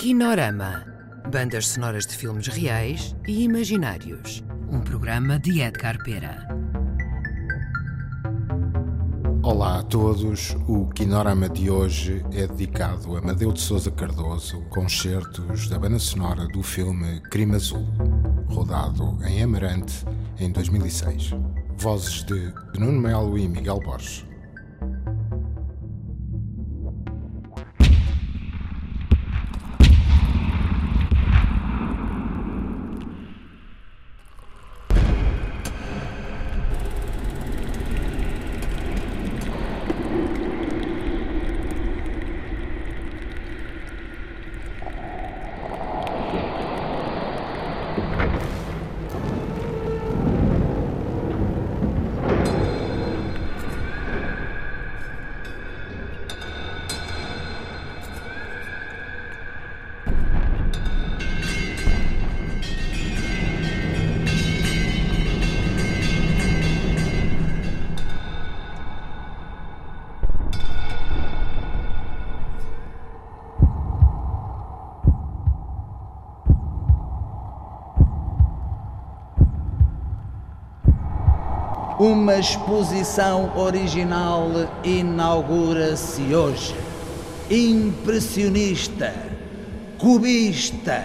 Kinorama. Bandas sonoras de filmes reais e imaginários. Um programa de Edgar Pera. Olá a todos. O Kinorama de hoje é dedicado a Amadeu de Souza Cardoso, concertos da banda sonora do filme Crime Azul, rodado em Amarante em 2006. Vozes de Nuno Melo e Miguel Borges. Uma exposição original inaugura-se hoje. Impressionista, cubista,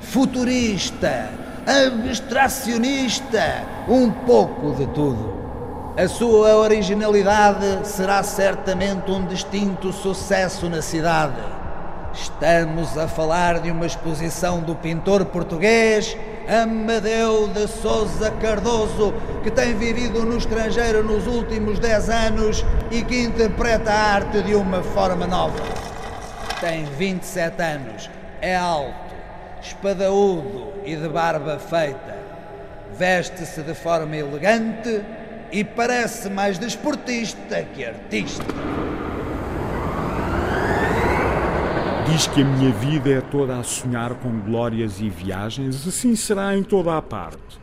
futurista, abstracionista, um pouco de tudo. A sua originalidade será certamente um distinto sucesso na cidade. Estamos a falar de uma exposição do pintor português Amadeu de Souza Cardoso, que tem vivido no estrangeiro nos últimos 10 anos e que interpreta a arte de uma forma nova. Tem 27 anos, é alto, espadaúdo e de barba feita. Veste-se de forma elegante e parece mais desportista que artista. Diz que a minha vida é toda a sonhar com glórias e viagens, assim será em toda a parte.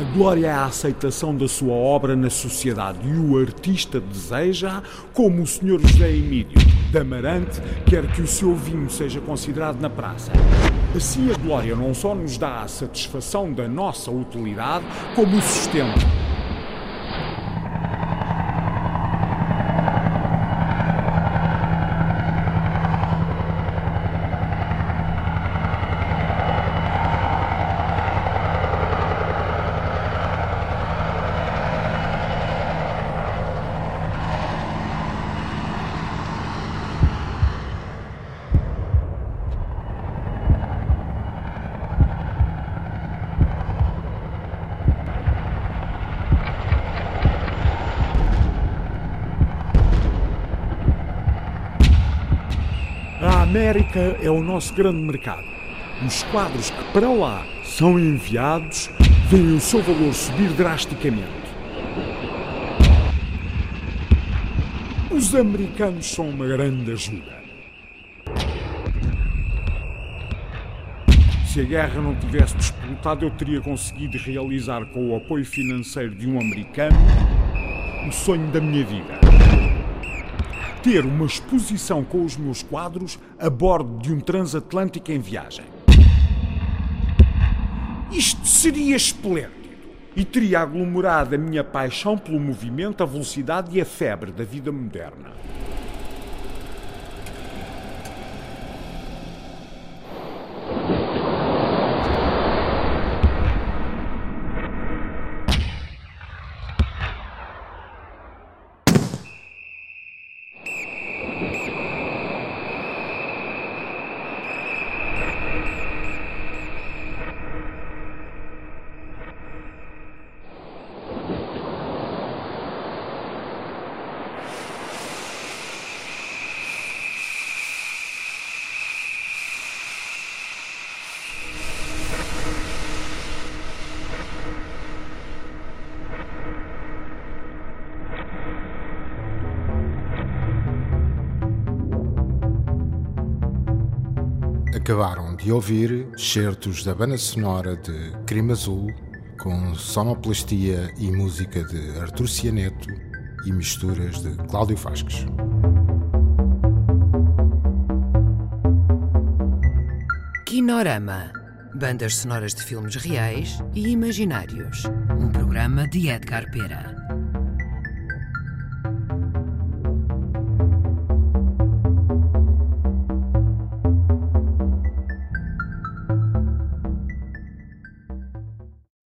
A glória é a aceitação da sua obra na sociedade e o artista deseja, como o Sr. José Emílio de Amarante, quer que o seu vinho seja considerado na praça. Assim, a glória não só nos dá a satisfação da nossa utilidade, como o sustento América é o nosso grande mercado. Os quadros que para lá são enviados veem o seu valor subir drasticamente. Os americanos são uma grande ajuda. Se a guerra não tivesse disputado, eu teria conseguido realizar com o apoio financeiro de um americano o sonho da minha vida ter uma exposição com os meus quadros a bordo de um transatlântico em viagem. Isto seria esplêndido e teria aglomerado a minha paixão pelo movimento, a velocidade e a febre da vida moderna. Acabaram de ouvir certos da banda sonora de Crime Azul, com sonoplastia e música de Artur Cianeto e misturas de Cláudio Fasques. Kinorama Bandas sonoras de filmes reais e imaginários. Um programa de Edgar Pera.